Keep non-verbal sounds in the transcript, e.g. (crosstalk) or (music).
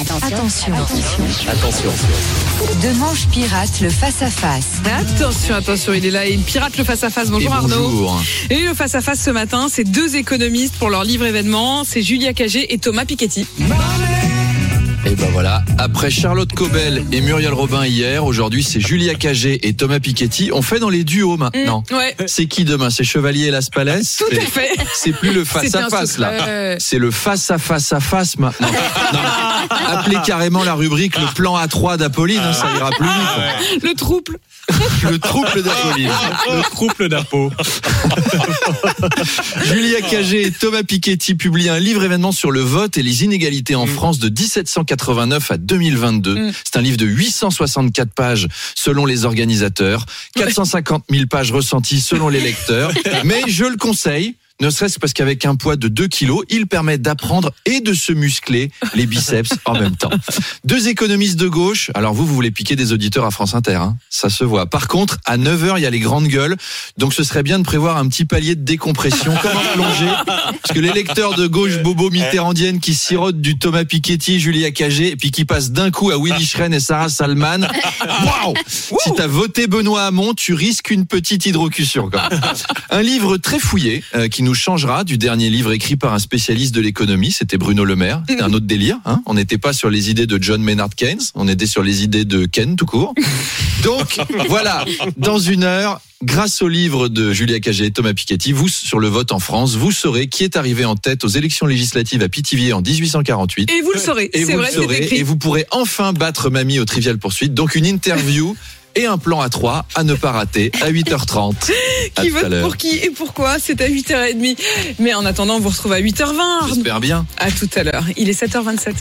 Attention. Attention. De manche pirate, le face-à-face. Attention, attention, il est là. Et il pirate le face-à-face. Et Bonjour Arnaud. bonjour. Et le face-à-face ce matin, c'est deux économistes pour leur livre événement. C'est Julia Cagé et Thomas Piketty. Et ben voilà, après Charlotte Cobel et Muriel Robin hier, aujourd'hui c'est Julia Cagé et Thomas Piketty. On fait dans les duos maintenant. Mmh, ouais. C'est qui demain? C'est Chevalier et Las Palais? Tout à fait. C'est plus le C'était un face-à-face là. C'est le face à face à face maintenant. (laughs) Non, Appelez carrément la rubrique le plan A3 d'Apolline, hein, ça ira plus vite. Le trouble. (laughs) Le trouble d'Apolline. Le couple d'impôts. (laughs) Julia Cagé et Thomas Piketty publient un livre événement sur le vote et les inégalités en France de 1789 à 2022. Mm. C'est un livre de 864 pages selon les organisateurs, 450 000 pages ressenties selon les lecteurs. (laughs) Mais je le conseille. Ne serait-ce parce qu'avec un poids de 2 kilos, il permet d'apprendre et de se muscler les biceps en même temps. Deux économistes de gauche. Alors vous, vous voulez piquer des auditeurs à France Inter, hein ça se voit. Par contre, à 9h, il y a les grandes gueules. Donc ce serait bien de prévoir un petit palier de décompression, comme plongée. Parce que les lecteurs de gauche bobo mitterrandienne qui sirotent du Thomas Piketty, Julia Cagé, et puis qui passent d'un coup à Willy Schren et Sarah Salman. Waouh Si t'as voté Benoît Hamon, tu risques une petite hydrocution. Quand même. Un livre très fouillé euh, qui nous changera du dernier livre écrit par un spécialiste de l'économie. C'était Bruno Le Maire. C'était un autre délire. Hein on n'était pas sur les idées de John Maynard Keynes. On était sur les idées de Ken tout court. Donc (laughs) voilà, dans une heure. Grâce au livre de Julia Cagé et Thomas Piketty, vous, sur le vote en France, vous saurez qui est arrivé en tête aux élections législatives à Pithiviers en 1848. Et vous le saurez. Et C'est vous vrai, le c'est saurez, écrit. et vous pourrez enfin battre mamie au Trivial Poursuite. Donc une interview et un plan à 3 à ne pas rater à 8h30. (laughs) À Qui vote pour qui et pourquoi? C'est à 8h30. Mais en attendant, on vous retrouve à 8h20. Arnaud. J'espère bien. À tout à l'heure. Il est 7h27.